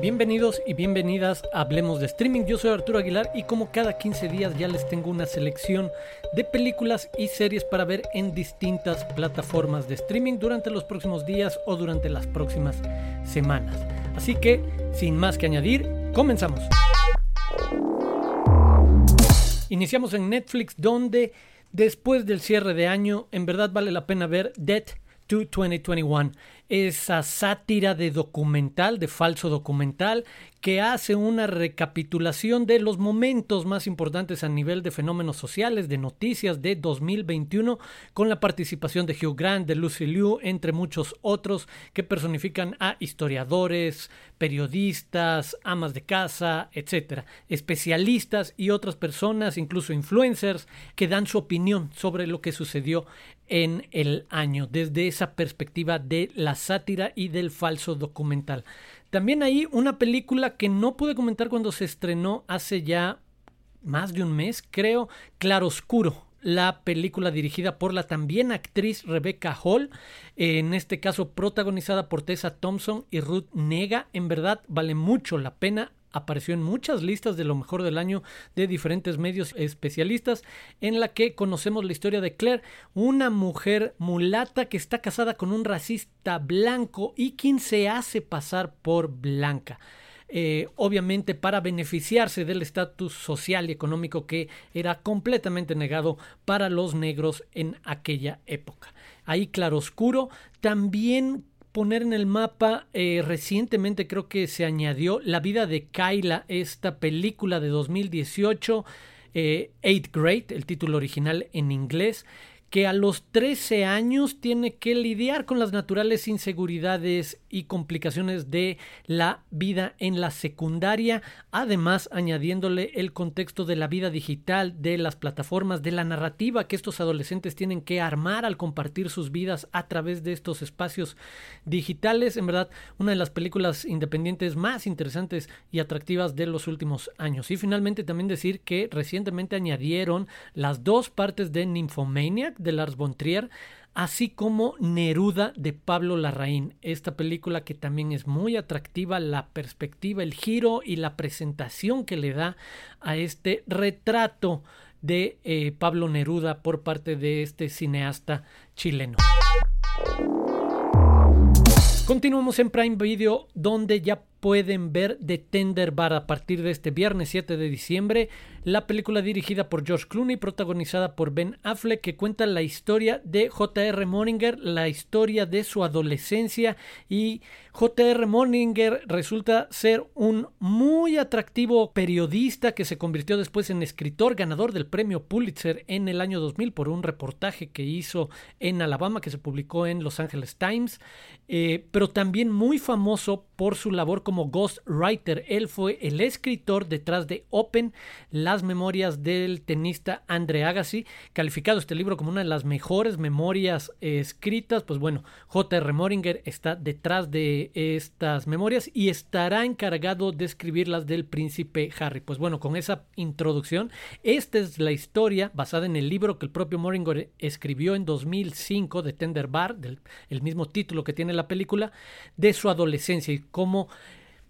Bienvenidos y bienvenidas a Hablemos de Streaming. Yo soy Arturo Aguilar y como cada 15 días ya les tengo una selección de películas y series para ver en distintas plataformas de streaming durante los próximos días o durante las próximas semanas. Así que, sin más que añadir, comenzamos. Iniciamos en Netflix donde después del cierre de año en verdad vale la pena ver Dead to 2021 esa sátira de documental, de falso documental, que hace una recapitulación de los momentos más importantes a nivel de fenómenos sociales, de noticias de 2021, con la participación de Hugh Grant, de Lucy Liu, entre muchos otros que personifican a historiadores, periodistas, amas de casa, etcétera, especialistas y otras personas, incluso influencers, que dan su opinión sobre lo que sucedió en el año desde esa perspectiva de la sátira y del falso documental. También hay una película que no pude comentar cuando se estrenó hace ya más de un mes, creo, Claroscuro, la película dirigida por la también actriz Rebecca Hall, en este caso protagonizada por Tessa Thompson y Ruth Nega. En verdad vale mucho la pena apareció en muchas listas de lo mejor del año de diferentes medios especialistas, en la que conocemos la historia de Claire, una mujer mulata que está casada con un racista blanco y quien se hace pasar por blanca. Eh, obviamente para beneficiarse del estatus social y económico que era completamente negado para los negros en aquella época. Ahí claroscuro también poner en el mapa, eh, recientemente creo que se añadió La vida de Kyla, esta película de 2018, eh, Eighth Grade, el título original en inglés, que a los 13 años tiene que lidiar con las naturales inseguridades y complicaciones de la vida en la secundaria, además añadiéndole el contexto de la vida digital, de las plataformas, de la narrativa que estos adolescentes tienen que armar al compartir sus vidas a través de estos espacios digitales. En verdad, una de las películas independientes más interesantes y atractivas de los últimos años. Y finalmente también decir que recientemente añadieron las dos partes de Nymphomaniac de Lars von Trier, así como Neruda de Pablo Larraín. Esta película que también es muy atractiva, la perspectiva, el giro y la presentación que le da a este retrato de eh, Pablo Neruda por parte de este cineasta chileno. Continuamos en Prime Video donde ya pueden ver The Tender Bar a partir de este viernes 7 de diciembre. La película dirigida por George Clooney, protagonizada por Ben Affleck, que cuenta la historia de J.R. Morninger, la historia de su adolescencia. Y J.R. Morninger resulta ser un muy atractivo periodista que se convirtió después en escritor ganador del premio Pulitzer en el año 2000 por un reportaje que hizo en Alabama que se publicó en Los Angeles Times. Eh, pero también muy famoso por su labor como ghostwriter. Él fue el escritor detrás de Open, memorias del tenista Andre Agassi, calificado este libro como una de las mejores memorias escritas. Pues bueno, J.R. Moringer está detrás de estas memorias y estará encargado de escribirlas del príncipe Harry. Pues bueno, con esa introducción, esta es la historia basada en el libro que el propio Moringer escribió en 2005 de Tender Bar, del el mismo título que tiene la película, de su adolescencia y cómo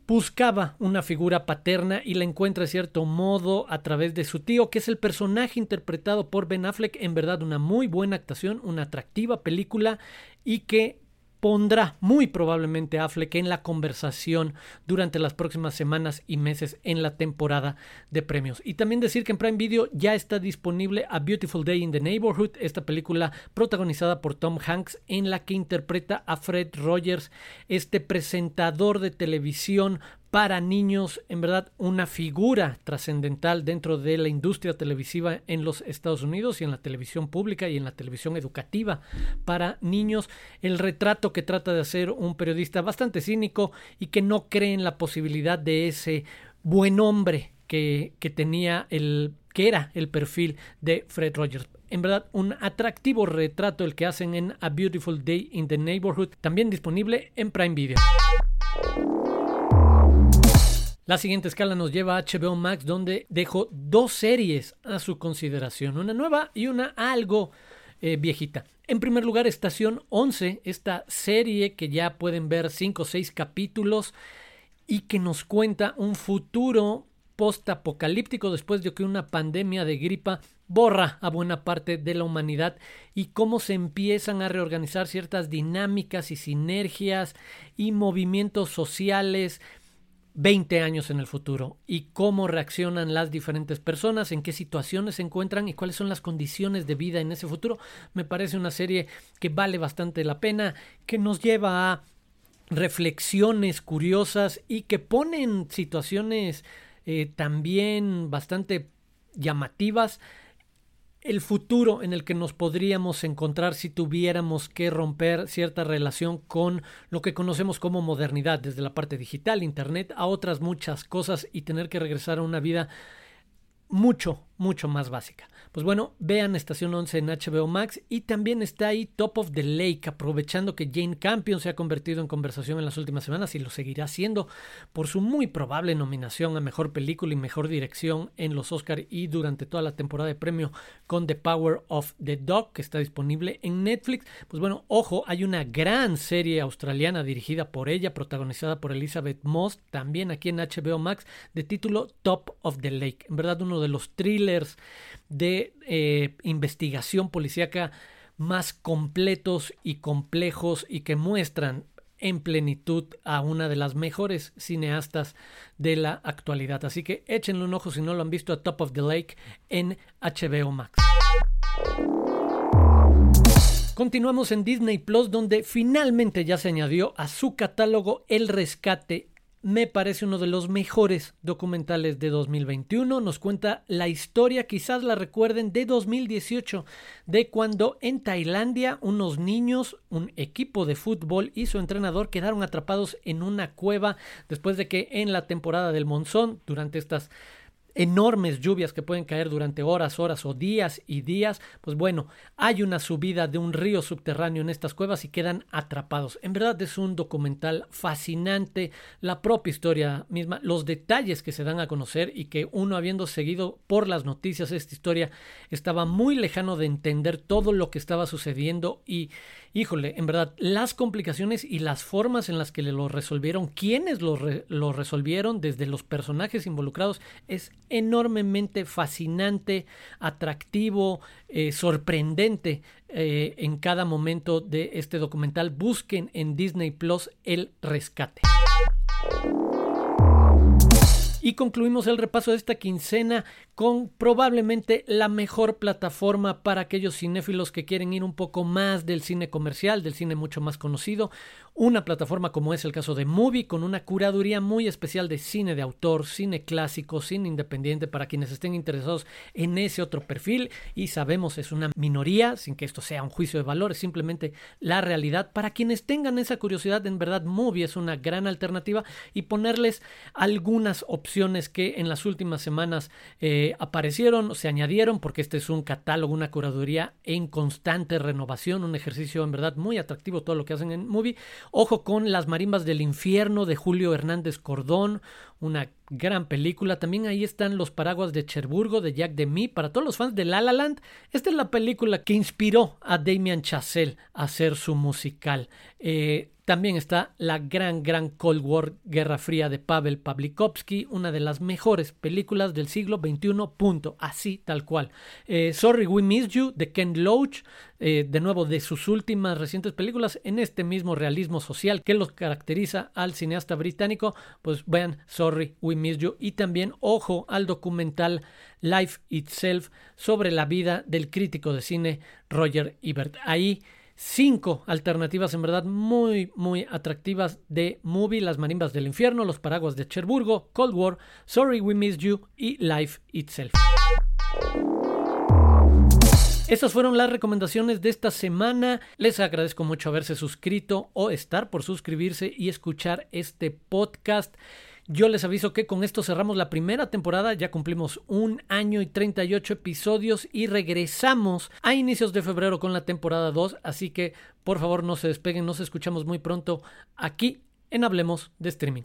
buscaba una figura paterna y la encuentra de cierto modo a través de su tío, que es el personaje interpretado por Ben Affleck, en verdad una muy buena actuación, una atractiva película y que pondrá muy probablemente Affleck en la conversación durante las próximas semanas y meses en la temporada de premios. Y también decir que en Prime Video ya está disponible A Beautiful Day in the Neighborhood, esta película protagonizada por Tom Hanks en la que interpreta a Fred Rogers, este presentador de televisión para niños, en verdad una figura trascendental dentro de la industria televisiva en los Estados Unidos y en la televisión pública y en la televisión educativa para niños. El retrato que trata de hacer un periodista bastante cínico y que no cree en la posibilidad de ese buen hombre que, que tenía el que era el perfil de Fred Rogers. En verdad, un atractivo retrato el que hacen en A Beautiful Day in the Neighborhood, también disponible en Prime Video. La siguiente escala nos lleva a HBO Max, donde dejo dos series a su consideración, una nueva y una algo eh, viejita. En primer lugar, Estación 11, esta serie que ya pueden ver 5 o 6 capítulos y que nos cuenta un futuro post-apocalíptico después de que una pandemia de gripa borra a buena parte de la humanidad y cómo se empiezan a reorganizar ciertas dinámicas y sinergias y movimientos sociales 20 años en el futuro y cómo reaccionan las diferentes personas, en qué situaciones se encuentran y cuáles son las condiciones de vida en ese futuro. Me parece una serie que vale bastante la pena, que nos lleva a reflexiones curiosas y que pone en situaciones eh, también bastante llamativas el futuro en el que nos podríamos encontrar si tuviéramos que romper cierta relación con lo que conocemos como modernidad, desde la parte digital, internet, a otras muchas cosas y tener que regresar a una vida mucho, mucho más básica. Pues bueno, vean Estación 11 en HBO Max y también está ahí Top of the Lake, aprovechando que Jane Campion se ha convertido en conversación en las últimas semanas y lo seguirá haciendo por su muy probable nominación a Mejor Película y Mejor Dirección en los Oscar y durante toda la temporada de premio con The Power of the Dog, que está disponible en Netflix. Pues bueno, ojo, hay una gran serie australiana dirigida por ella, protagonizada por Elizabeth Moss, también aquí en HBO Max, de título Top of the Lake. En verdad, uno de los thrillers de eh, investigación policíaca más completos y complejos y que muestran en plenitud a una de las mejores cineastas de la actualidad. Así que échenle un ojo si no lo han visto a Top of the Lake en HBO Max. Continuamos en Disney Plus donde finalmente ya se añadió a su catálogo El Rescate me parece uno de los mejores documentales de 2021. Nos cuenta la historia, quizás la recuerden, de 2018, de cuando en Tailandia unos niños, un equipo de fútbol y su entrenador quedaron atrapados en una cueva después de que en la temporada del monzón, durante estas enormes lluvias que pueden caer durante horas, horas o días y días, pues bueno, hay una subida de un río subterráneo en estas cuevas y quedan atrapados. En verdad es un documental fascinante, la propia historia misma, los detalles que se dan a conocer y que uno habiendo seguido por las noticias esta historia estaba muy lejano de entender todo lo que estaba sucediendo y híjole, en verdad, las complicaciones y las formas en las que lo resolvieron, quienes lo, resolvieron, desde los personajes involucrados, es enormemente fascinante, atractivo, eh, sorprendente eh, en cada momento de este documental. Busquen en Disney Plus el rescate. Y concluimos el repaso de esta quincena con probablemente la mejor plataforma para aquellos cinéfilos que quieren ir un poco más del cine comercial, del cine mucho más conocido. Una plataforma como es el caso de Movie, con una curaduría muy especial de cine de autor, cine clásico, cine independiente, para quienes estén interesados en ese otro perfil. Y sabemos es una minoría, sin que esto sea un juicio de valor, es simplemente la realidad. Para quienes tengan esa curiosidad, en verdad Movie es una gran alternativa y ponerles algunas opciones que en las últimas semanas eh, aparecieron, se añadieron, porque este es un catálogo, una curaduría en constante renovación, un ejercicio en verdad muy atractivo todo lo que hacen en Movie. Ojo con Las Marimbas del Infierno de Julio Hernández Cordón, una gran película. También ahí están Los Paraguas de Cherburgo de Jack Demy. Para todos los fans de La La Land, esta es la película que inspiró a Damien Chazelle a hacer su musical. Eh, también está la gran, gran Cold War, Guerra Fría de Pavel Pavlikovsky, una de las mejores películas del siglo XXI, así tal cual. Eh, Sorry We Missed You de Ken Loach, eh, de nuevo de sus últimas recientes películas, en este mismo realismo social que los caracteriza al cineasta británico, pues vean Sorry We Missed You y también ojo al documental Life Itself sobre la vida del crítico de cine Roger Ebert. Ahí cinco alternativas en verdad muy, muy atractivas de Movie, Las Marimbas del Infierno, Los Paraguas de Cherburgo, Cold War, Sorry We Missed You y Life Itself. Estas fueron las recomendaciones de esta semana. Les agradezco mucho haberse suscrito o estar por suscribirse y escuchar este podcast. Yo les aviso que con esto cerramos la primera temporada, ya cumplimos un año y 38 episodios y regresamos a inicios de febrero con la temporada 2, así que por favor no se despeguen, nos escuchamos muy pronto aquí en Hablemos de Streaming.